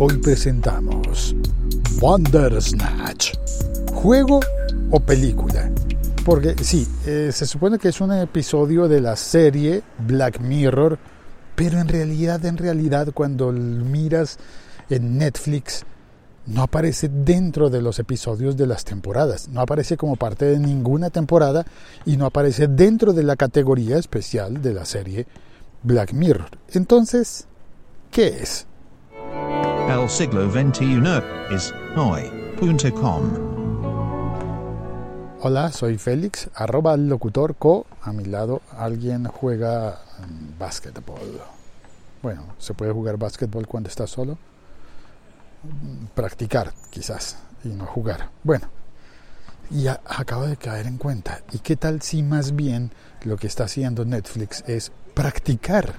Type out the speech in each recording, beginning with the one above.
Hoy presentamos Snatch. ¿Juego o película? Porque sí, eh, se supone que es un episodio de la serie Black Mirror, pero en realidad, en realidad, cuando miras en Netflix, no aparece dentro de los episodios de las temporadas, no aparece como parte de ninguna temporada y no aparece dentro de la categoría especial de la serie Black Mirror. Entonces, ¿qué es? El siglo XXI es hoy.com. Hola, soy Félix, arroba locutor co. A mi lado alguien juega básquetbol. Bueno, se puede jugar básquetbol cuando está solo. Practicar, quizás, y no jugar. Bueno, y acabo de caer en cuenta. ¿Y qué tal si más bien lo que está haciendo Netflix es practicar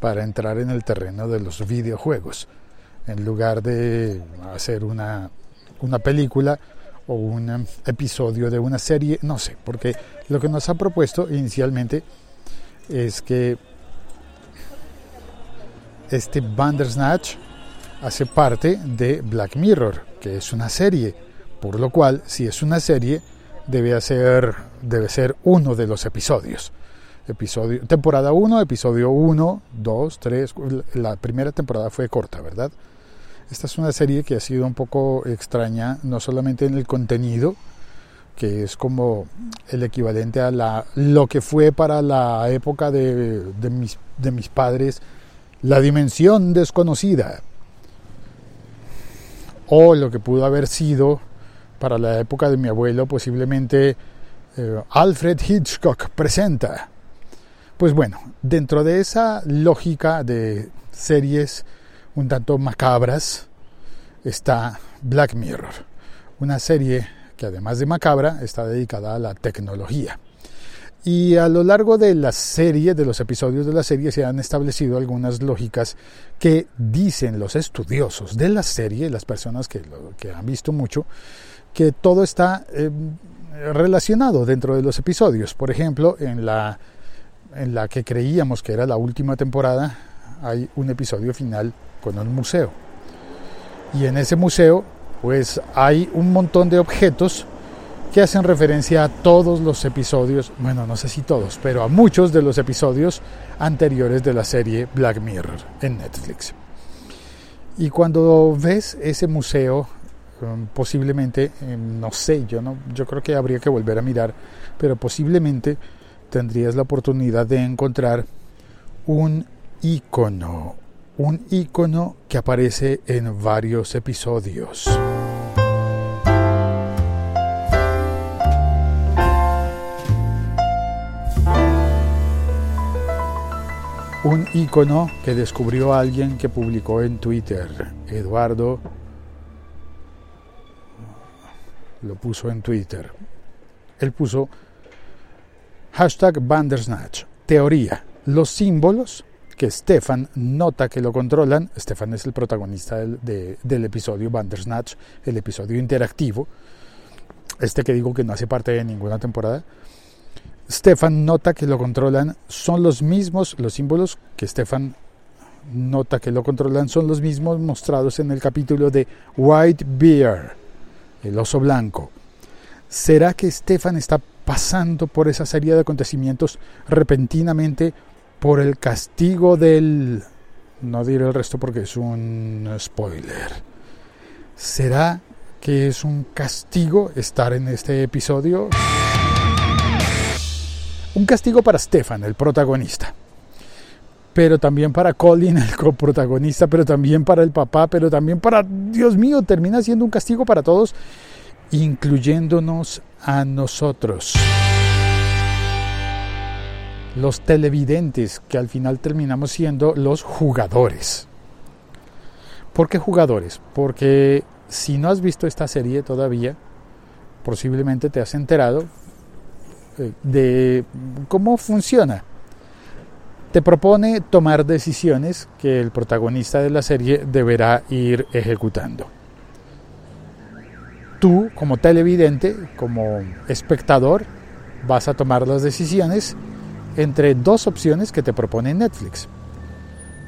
para entrar en el terreno de los videojuegos? En lugar de hacer una, una película o un episodio de una serie, no sé, porque lo que nos ha propuesto inicialmente es que este Bandersnatch hace parte de Black Mirror, que es una serie por lo cual, si es una serie, debe ser, debe ser uno de los episodios. Episodio, temporada 1, episodio 1, 2, 3. La primera temporada fue corta, ¿verdad? Esta es una serie que ha sido un poco extraña, no solamente en el contenido, que es como el equivalente a la, lo que fue para la época de, de, mis, de mis padres, la dimensión desconocida, o lo que pudo haber sido para la época de mi abuelo, posiblemente eh, Alfred Hitchcock presenta. Pues bueno, dentro de esa lógica de series un tanto macabras está Black Mirror, una serie que además de macabra está dedicada a la tecnología. Y a lo largo de la serie, de los episodios de la serie, se han establecido algunas lógicas que dicen los estudiosos de la serie, las personas que, que han visto mucho, que todo está eh, relacionado dentro de los episodios. Por ejemplo, en la, en la que creíamos que era la última temporada, hay un episodio final con un museo. Y en ese museo, pues hay un montón de objetos que hacen referencia a todos los episodios, bueno, no sé si todos, pero a muchos de los episodios anteriores de la serie Black Mirror en Netflix. Y cuando ves ese museo posiblemente, eh, no sé, yo, no, yo creo que habría que volver a mirar, pero posiblemente tendrías la oportunidad de encontrar un icono, un icono que aparece en varios episodios. Un icono que descubrió alguien que publicó en Twitter, Eduardo lo puso en Twitter. Él puso hashtag Bandersnatch, teoría, los símbolos que Stefan nota que lo controlan, Stefan es el protagonista del, del episodio Bandersnatch, el episodio interactivo, este que digo que no hace parte de ninguna temporada, Stefan nota que lo controlan, son los mismos, los símbolos que Stefan nota que lo controlan son los mismos mostrados en el capítulo de White Bear, el oso blanco. ¿Será que Stefan está pasando por esa serie de acontecimientos repentinamente por el castigo del... No diré el resto porque es un spoiler. ¿Será que es un castigo estar en este episodio? Un castigo para Stefan, el protagonista. Pero también para Colin, el coprotagonista, pero también para el papá, pero también para, Dios mío, termina siendo un castigo para todos, incluyéndonos a nosotros. Los televidentes, que al final terminamos siendo los jugadores. ¿Por qué jugadores? Porque si no has visto esta serie todavía, posiblemente te has enterado eh, de cómo funciona. Te propone tomar decisiones que el protagonista de la serie deberá ir ejecutando. Tú, como televidente, como espectador, vas a tomar las decisiones entre dos opciones que te propone Netflix.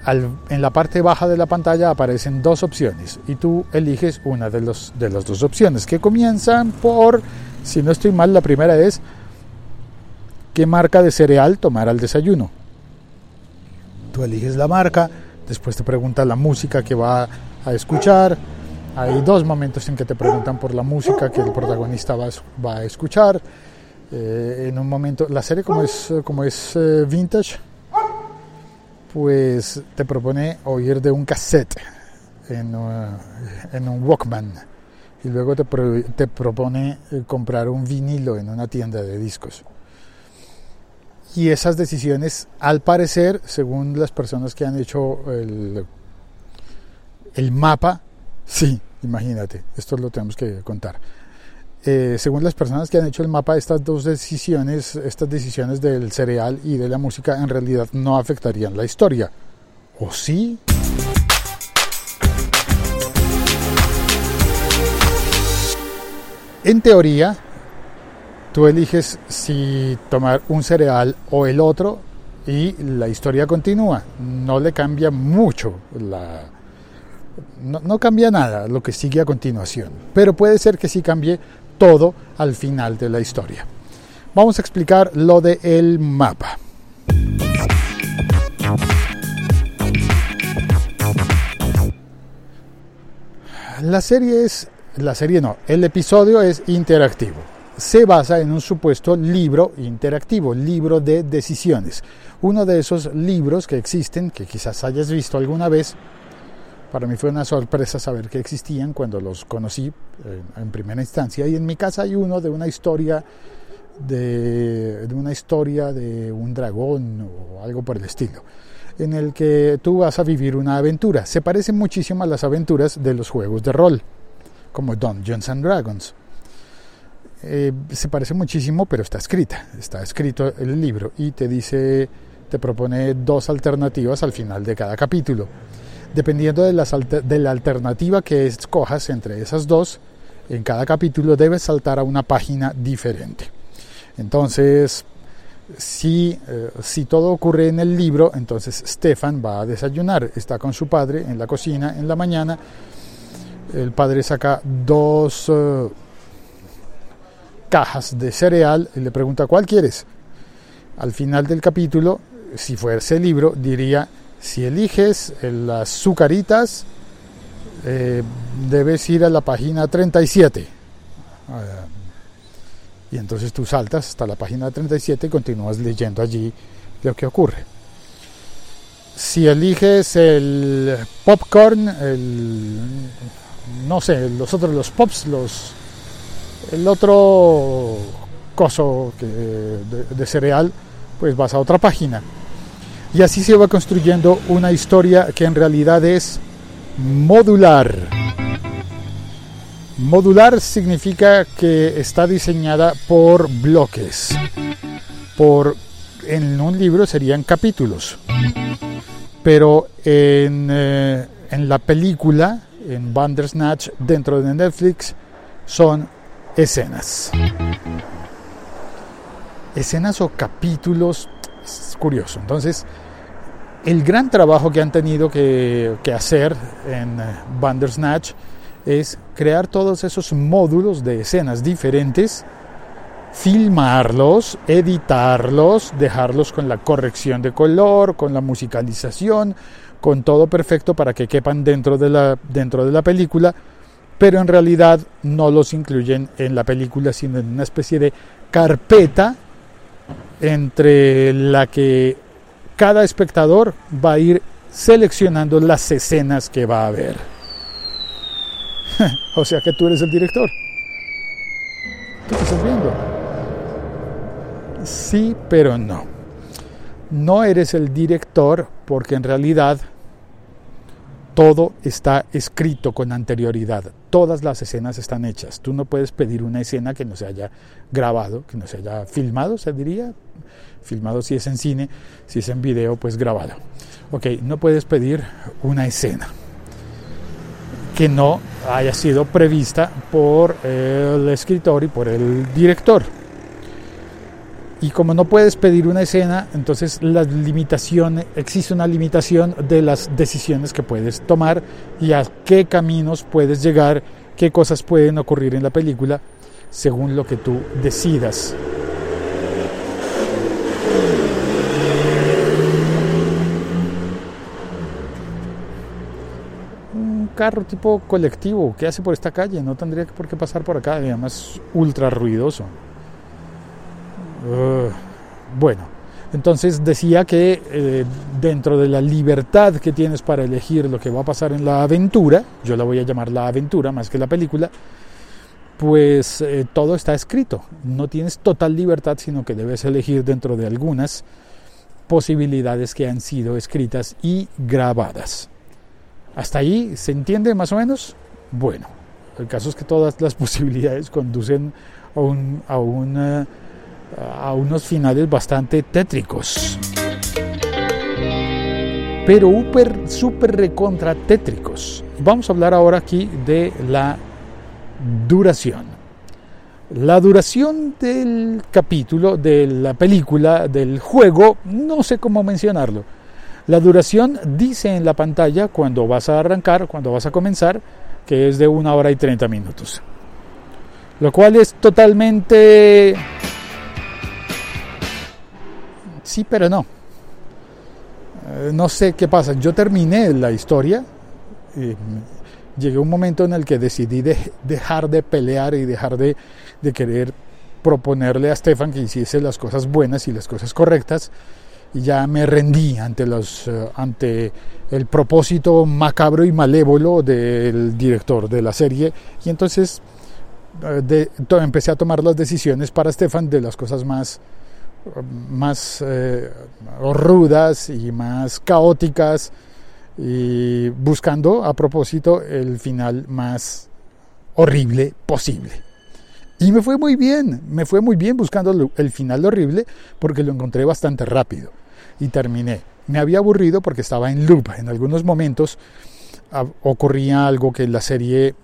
en la parte baja de la pantalla aparecen dos opciones y tú eliges una de, los, de las dos opciones que comienzan por, si no estoy mal, la primera es qué marca de cereal tomar al desayuno. Tú eliges la marca, después te pregunta la música que va a escuchar. Hay dos momentos en que te preguntan por la música que el protagonista va, va a escuchar. Eh, en un momento, la serie como es, como es eh, vintage, pues te propone oír de un cassette en, uh, en un Walkman y luego te, te, propone eh, comprar un vinilo en una tienda de discos. Y esas decisiones, al parecer, según las personas que han hecho el, el mapa, sí, imagínate, esto lo tenemos que contar. Eh, según las personas que han hecho el mapa, estas dos decisiones, estas decisiones del cereal y de la música en realidad no afectarían la historia. ¿O sí? En teoría, tú eliges si tomar un cereal o el otro y la historia continúa. No le cambia mucho la... No, no cambia nada lo que sigue a continuación, pero puede ser que sí cambie todo al final de la historia. Vamos a explicar lo del el mapa. La serie es, la serie no, el episodio es interactivo. Se basa en un supuesto libro interactivo, libro de decisiones. Uno de esos libros que existen, que quizás hayas visto alguna vez, para mí fue una sorpresa saber que existían cuando los conocí en primera instancia. Y en mi casa hay uno de una historia de, de, una historia de un dragón o algo por el estilo, en el que tú vas a vivir una aventura. Se parece muchísimo a las aventuras de los juegos de rol, como Dungeons and Dragons. Eh, se parece muchísimo, pero está escrita, está escrito el libro y te dice, te propone dos alternativas al final de cada capítulo Dependiendo de, de la alternativa que escojas entre esas dos, en cada capítulo debes saltar a una página diferente. Entonces, si, eh, si, todo ocurre en el libro, entonces Stefan va a desayunar, está con su padre en la cocina en la mañana, el padre saca dos uh, cajas de cereal y le pregunta cuál quieres. Al final del capítulo, si fuese el libro, diría si eliges las sucaritas, eh, debes ir a la página 37. Ah, y entonces tú saltas hasta la página 37 y continúas leyendo allí lo que ocurre. Si eliges el popcorn, el, no sé, los otros, los pops, los, el otro coso de cereal, pues vas a otra página. Y así se va construyendo una historia que en realidad es modular. Modular significa que está diseñada por bloques. Por en un libro serían capítulos. Pero en, eh, en la película, en Bandersnatch, dentro de Netflix, son escenas. Escenas o capítulos es curioso. Entonces, el gran trabajo que han tenido que, hacer en eh, Bandersnatch es crear todos esos módulos de escenas diferentes, filmarlos, editarlos, dejarlos con la corrección de color, con la musicalización, con todo perfecto para que quepan dentro de la, dentro de la película, pero en realidad no los incluyen en la película, sino en una especie de carpeta entre la que cada espectador va a ir seleccionando las escenas que va a ver. o sea que tú eres el director. ¿Tú qué estás viendo? Sí, pero no. No eres el director porque en realidad todo está escrito con anterioridad. Todas las escenas están hechas. Tú no puedes pedir una escena que no se haya grabado, que no se haya filmado, se diría. Filmado si es en cine, si es en video, pues grabado. Ok, no puedes pedir una escena que no haya sido prevista por el escritor y por el director. Y como no puedes pedir una escena, entonces la limitación, existe una limitación de las decisiones que puedes tomar y a qué caminos puedes llegar, qué cosas pueden ocurrir en la película según lo que tú decidas. Un carro tipo colectivo que hace por esta calle, no tendría por qué pasar por acá, además ultra ruidoso. Uh, bueno, entonces decía que eh, dentro de la libertad que tienes para elegir lo que va a pasar en la aventura, yo la voy a llamar la aventura más que la película, pues eh, todo está escrito. No tienes total libertad, sino que debes elegir dentro de algunas posibilidades que han sido escritas y grabadas. ¿Hasta ahí se entiende más o menos? Bueno, el caso es que todas las posibilidades conducen a, un, a, una, a unos finales bastante tétricos. Pero super, super recontra tétricos. Vamos a hablar ahora aquí de la duración. La duración del capítulo, de la película, del juego, no sé cómo mencionarlo. La duración dice en la pantalla cuando vas a arrancar, cuando vas a comenzar, que es de una hora y 30 minutos. Lo cual es totalmente... Sí, pero no. Eh, no sé qué pasa. Yo terminé la historia. Eh, llegué a un momento en el que decidí dejar de pelear y dejar de, querer proponerle a Stefan que hiciese las cosas buenas y las cosas correctas y ya me rendí ante eh, el propósito macabro y malévolo del director de la serie y entonces eh, empecé a tomar las decisiones para Stefan de las cosas más más eh, rudas y más caóticas y buscando a propósito el final más horrible posible. Y me fue muy bien, me fue muy bien buscando el final horrible porque lo encontré bastante rápido y terminé. Me había aburrido porque estaba en loop. En algunos momentos ocurría algo que la serie,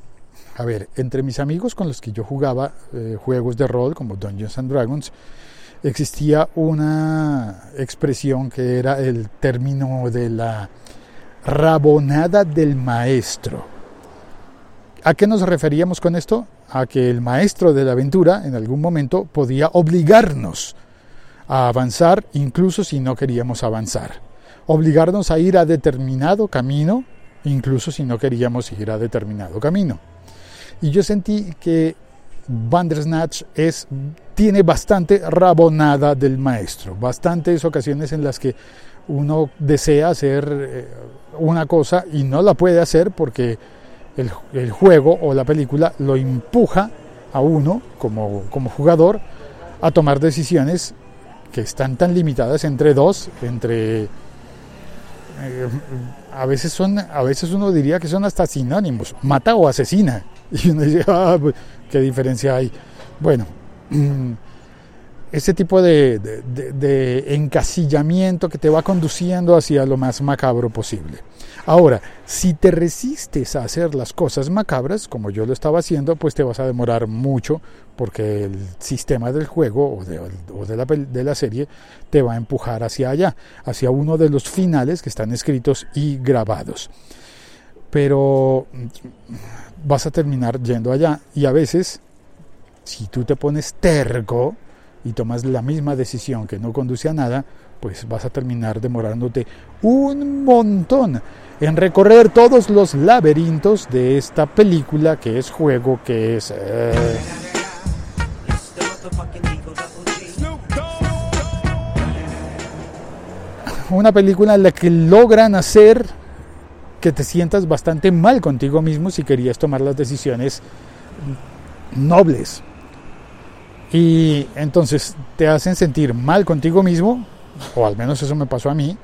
a ver, entre mis amigos con los que yo jugaba eh, juegos de rol como Dungeons and Dragons, existía una expresión que era el término de la rabonada del maestro. ¿A qué nos referíamos con esto? A que el maestro de la aventura en algún momento podía obligarnos a avanzar incluso si no queríamos avanzar. Obligarnos a ir a determinado camino incluso si no queríamos ir a determinado camino. Y yo sentí que Bandersnatch es, tiene bastante rabonada del maestro, bastantes ocasiones en las que uno desea hacer eh, una cosa y no la puede hacer porque el, juego o la película lo empuja a uno como, como jugador a tomar decisiones que están tan limitadas entre dos, entre eh, a veces son, a veces uno diría que son hasta sinónimos, mata o asesina. Y uno dice, ah, pues, ¿qué diferencia hay? Bueno, ese tipo de, encasillamiento que te va conduciendo hacia lo más macabro posible. Ahora, si te resistes a hacer las cosas macabras, como yo lo estaba haciendo, pues te vas a demorar mucho porque el sistema del juego o, de, la, serie te va a empujar hacia allá, hacia uno de los finales que están escritos y grabados. Pero vas a terminar yendo allá. Y a veces, si tú te pones terco, y tomas la misma decisión que no conduce a nada, pues vas a terminar demorándote un montón en recorrer todos los laberintos de esta película que es juego, que es... Eh, una película en la que logran hacer que te sientas bastante mal contigo mismo si querías tomar las decisiones nobles, y entonces te hacen sentir mal contigo mismo, o al menos eso me pasó a mí,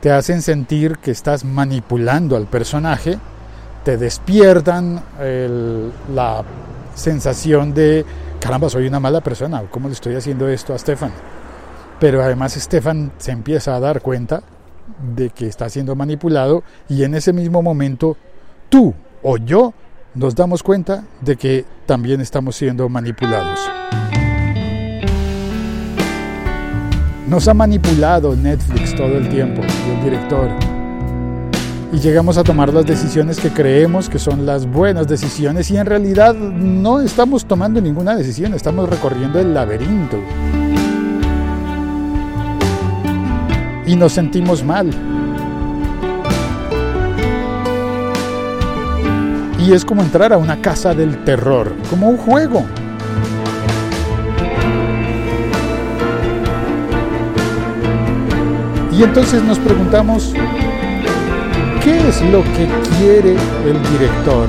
te hacen sentir que estás manipulando al personaje, te despiertan la sensación de, caramba, soy una mala persona, ¿cómo le estoy haciendo esto a Stefan? Pero además Stefan se empieza a dar cuenta de que está siendo manipulado y en ese mismo momento tú o yo nos damos cuenta de que también estamos siendo manipulados. Nos ha manipulado Netflix todo el tiempo y el director. Y llegamos a tomar las decisiones que creemos que son las buenas decisiones y en realidad no estamos tomando ninguna decisión, estamos recorriendo el laberinto. Y nos sentimos mal. Y es como entrar a una casa del terror, como un juego. Y entonces nos preguntamos, ¿qué es lo que quiere el director?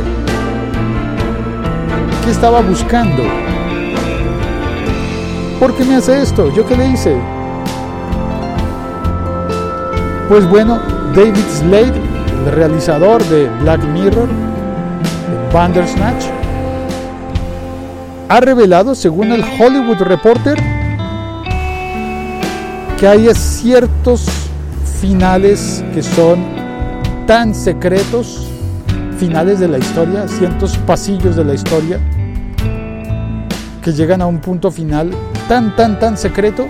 ¿Qué estaba buscando? ¿Por qué me hace esto? ¿Yo qué le hice? Pues bueno, David Slade, el realizador de Black Mirror, Bandersnatch, ha revelado, según el Hollywood Reporter, que hay ciertos finales que son tan secretos, finales de la historia, ciertos pasillos de la historia, que llegan a un punto final tan, tan, tan secreto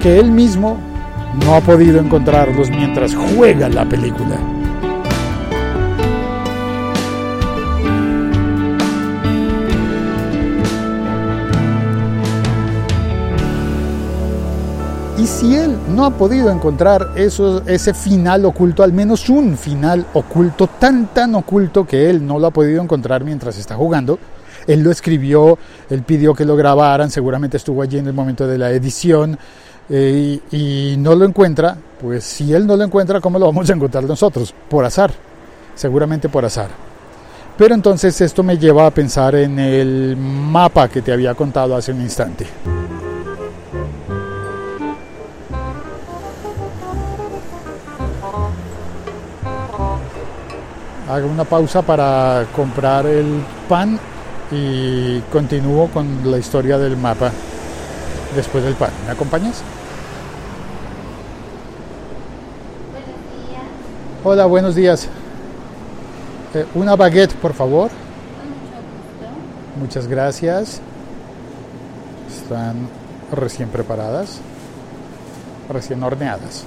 que él mismo no ha podido encontrarlos mientras juega la película. Y si él no ha podido encontrar eso, ese final oculto, al menos un final oculto, tan tan oculto que él no lo ha podido encontrar mientras está jugando, él lo escribió, él pidió que lo grabaran, seguramente estuvo allí en el momento de la edición eh, y, y no lo encuentra, pues si él no lo encuentra, ¿cómo lo vamos a encontrar nosotros? Por azar, seguramente por azar. Pero entonces esto me lleva a pensar en el mapa que te había contado hace un instante. hago una pausa para comprar el pan y continúo con la historia del mapa después del pan. ¿Me acompañas? Buenos días. Hola, buenos días. Eh, una baguette, por favor. Con mucho gusto. Muchas gracias. Están recién preparadas, recién horneadas.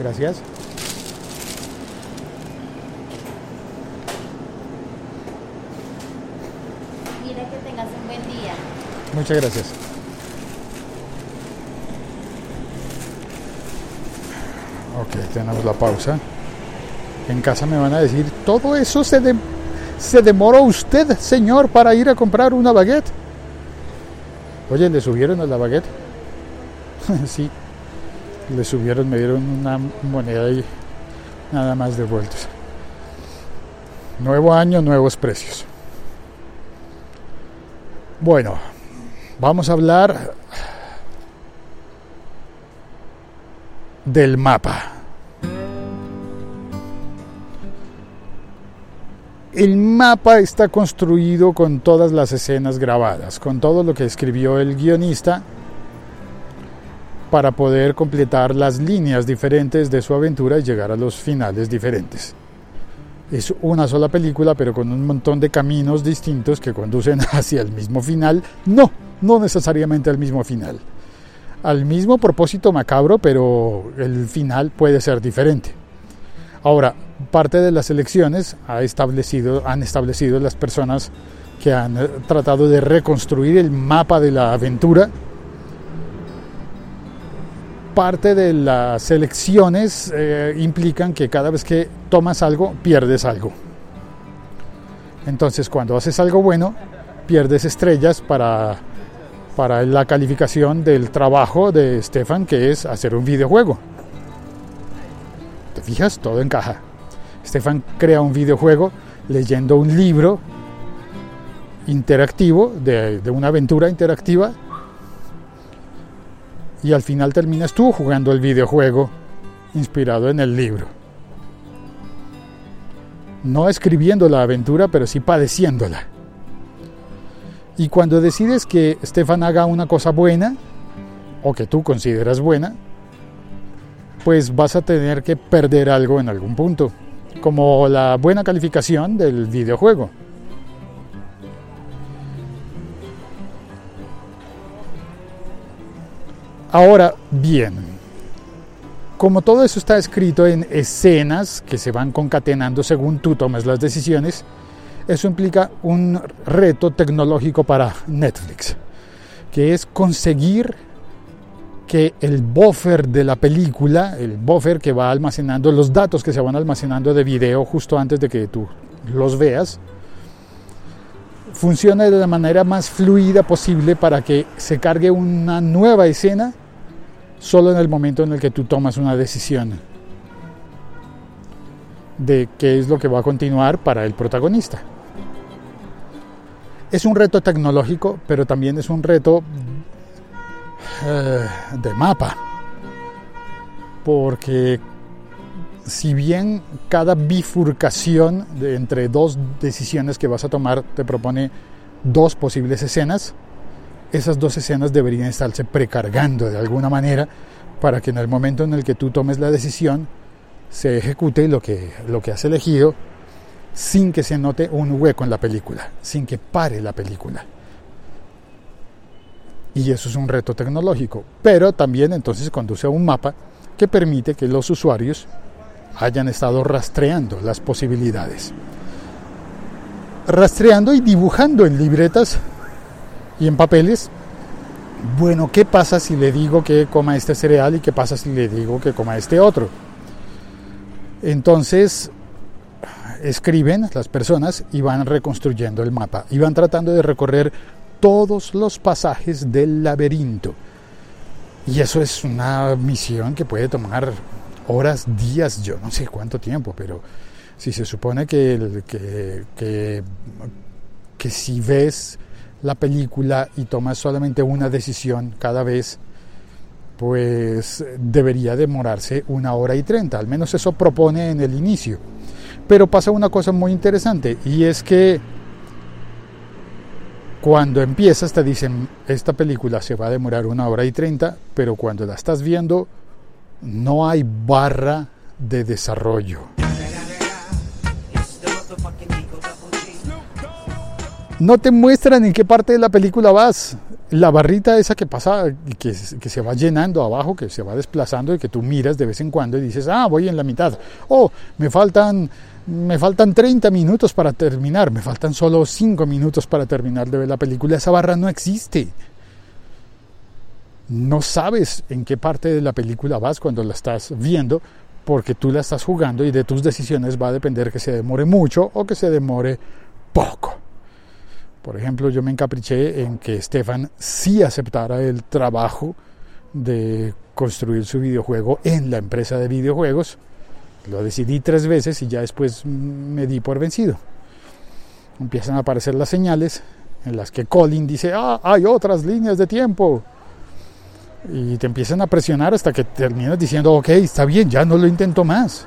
Gracias. Mira que tengas un buen día. Muchas gracias. Ok, tenemos la pausa. En casa me van a decir, todo eso se, de- se demoró usted, señor, para ir a comprar una baguette. Oye, ¿le subieron a la baguette? sí, le subieron, me dieron una moneda y nada más de vueltas. Nuevo año, nuevos precios. Bueno, vamos a hablar del mapa. El mapa está construido con todas las escenas grabadas, con todo lo que escribió el guionista para poder completar las líneas diferentes de su aventura y llegar a los finales diferentes. Es una sola película, pero con un montón de caminos distintos que conducen hacia el mismo final. No, no necesariamente al mismo final. Al mismo propósito macabro, pero el final puede ser diferente. Ahora, parte de las elecciones ha establecido, han establecido las personas que han eh, tratado de reconstruir el mapa de la aventura. Parte de las elecciones eh, implican que cada vez que tomas algo, pierdes algo. Entonces, cuando haces algo bueno, pierdes estrellas para, para la calificación del trabajo de Stefan, que es hacer un videojuego. ¿Te fijas? Todo encaja. Stefan crea un videojuego leyendo un libro interactivo, de, de una aventura interactiva, y al final terminas tú jugando el videojuego inspirado en el libro. No escribiendo la aventura, pero sí padeciéndola. Y cuando decides que Stefan haga una cosa buena, o que tú consideras buena, pues vas a tener que perder algo en algún punto, como la buena calificación del videojuego. Ahora bien, como todo eso está escrito en escenas que se van concatenando según tú tomes las decisiones, eso implica un reto tecnológico para Netflix, que es conseguir que el buffer de la película, el buffer que va almacenando los datos que se van almacenando de video justo antes de que tú los veas, funcione de la manera más fluida posible para que se cargue una nueva escena solo en el momento en el que tú tomas una decisión de qué es lo que va a continuar para el protagonista. Es un reto tecnológico, pero también es un reto eh, de mapa. Porque si bien cada bifurcación entre dos decisiones que vas a tomar te propone dos posibles escenas, esas dos escenas deberían estarse precargando de alguna manera para que en el momento en el que tú tomes la decisión se ejecute lo que, lo que has elegido sin que se note un hueco en la película, sin que pare la película. Y eso es un reto tecnológico, pero también entonces conduce a un mapa que permite que los usuarios hayan estado rastreando las posibilidades. Rastreando y dibujando en libretas y en papeles. Bueno, ¿qué pasa si le digo que coma este cereal y qué pasa si le digo que coma este otro? Entonces, escriben las personas y van reconstruyendo el mapa y van tratando de recorrer todos los pasajes del laberinto. Y eso es una misión que puede tomar horas, días, yo no sé cuánto tiempo, pero si se supone que, que, que, que si ves la película y tomas solamente una decisión cada vez, pues debería demorarse una hora y treinta, al menos eso propone en el inicio. Pero pasa una cosa muy interesante y es que cuando empiezas te dicen, esta película se va a demorar una hora y treinta, pero cuando la estás viendo no hay barra de desarrollo. No te muestran en qué parte de la película vas. La barrita esa que pasa, que, se va llenando abajo, que se va desplazando y que tú miras de vez en cuando y dices, ah, voy en la mitad. Oh, me faltan me faltan 30 minutos para terminar, me faltan solo 5 minutos para terminar de ver la película, esa barra no existe. No sabes en qué parte de la película vas cuando la estás viendo, porque tú la estás jugando y de tus decisiones va a depender que se demore mucho o que se demore poco. Por ejemplo, yo me encapriché en que Stefan sí aceptara el trabajo de construir su videojuego en la empresa de videojuegos lo decidí tres veces y ya después me di por vencido. Empiezan a aparecer las señales en las que Colin dice, ah, hay otras líneas de tiempo. Y te empiezan a presionar hasta que terminas diciendo, ok, está bien, ya no lo intento más.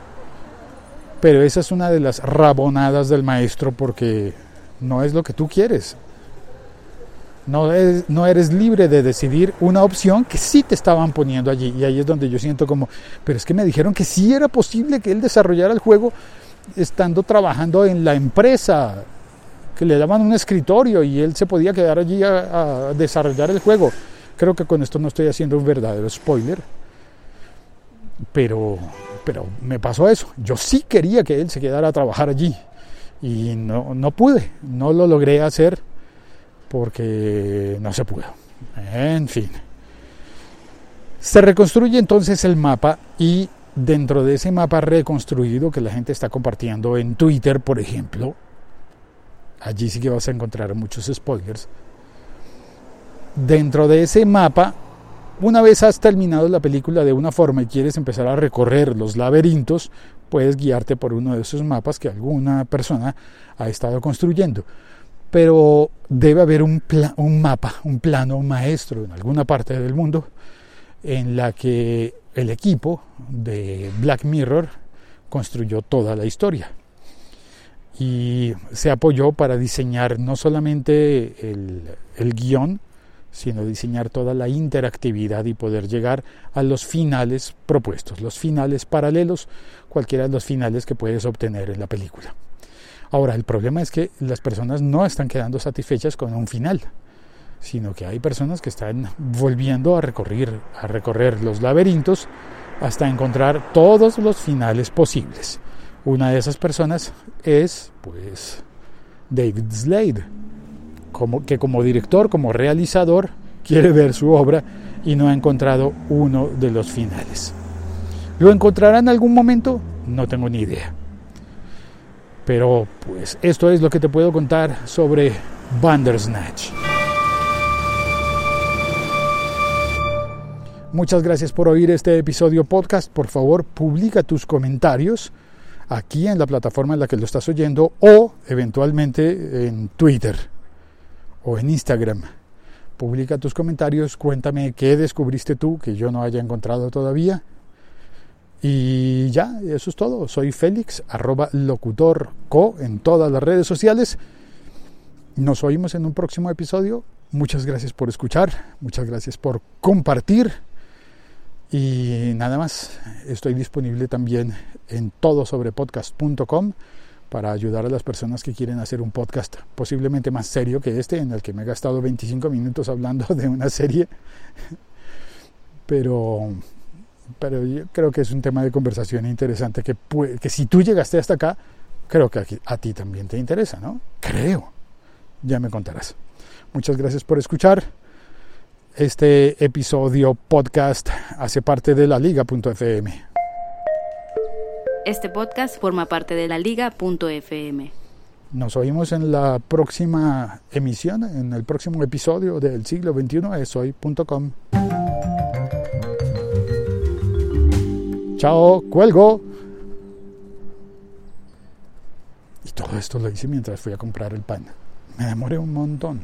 Pero esa es una de las rabonadas del maestro porque no es lo que tú quieres. No, no eres libre de decidir una opción que sí te estaban poniendo allí. Y ahí es donde yo siento como, pero es que me dijeron que sí era posible que él desarrollara el juego estando trabajando en la empresa, que le daban un escritorio y él se podía quedar allí a, a desarrollar el juego. Creo que con esto no estoy haciendo un verdadero spoiler, pero, pero me pasó eso. Yo sí quería que él se quedara a trabajar allí y no, no pude, no lo logré hacer porque no se pudo. En fin. Se reconstruye entonces el mapa y dentro de ese mapa reconstruido que la gente está compartiendo en Twitter, por ejemplo, allí sí que vas a encontrar muchos spoilers. Dentro de ese mapa, una vez has terminado la película de una forma y quieres empezar a recorrer los laberintos, puedes guiarte por uno de esos mapas que alguna persona ha estado construyendo. Pero debe haber un, mapa, un plano maestro en alguna parte del mundo en la que el equipo de Black Mirror construyó toda la historia. Y se apoyó para diseñar no solamente el, el guion, sino diseñar toda la interactividad y poder llegar a los finales propuestos, los finales paralelos, cualquiera de los finales que puedes obtener en la película. Ahora, el problema es que las personas no están quedando satisfechas con un final. sino que hay personas que están volviendo a recorrer, a recorrer los laberintos hasta encontrar todos los finales posibles. Una de esas personas es, pues, David Slade, que como director, como realizador, quiere ver su obra y no ha encontrado uno de los finales. ¿Lo encontrará en algún momento? No tengo ni idea. Pero pues esto es lo que te puedo contar sobre Bandersnatch. Muchas gracias por oír este episodio podcast. Por favor, publica tus comentarios aquí en la plataforma en la que lo estás oyendo o eventualmente en Twitter o en Instagram. Publica tus comentarios, cuéntame qué descubriste tú que yo no haya encontrado todavía. Y ya, eso es todo. Soy Félix, arroba locutorco en todas las redes sociales. Nos oímos en un próximo episodio. Muchas gracias por escuchar, muchas gracias por compartir. Y nada más, estoy disponible también en todosobrepodcast.com para ayudar a las personas que quieren hacer un podcast posiblemente más serio que este, en el que me he gastado 25 minutos hablando de una serie. Pero, pero yo creo que es un tema de conversación interesante que, que si tú llegaste hasta acá, creo que a ti también te interesa, ¿no? Creo. Ya me contarás. Muchas gracias por escuchar. Este episodio podcast hace parte de la liga.fm. Este podcast forma parte de la liga.fm. Nos oímos en la próxima emisión, en el próximo episodio del siglo XXI es hoy.com. Chao, cuelgo. Y todo esto lo hice mientras fui a comprar el pan. Me demoré un montón.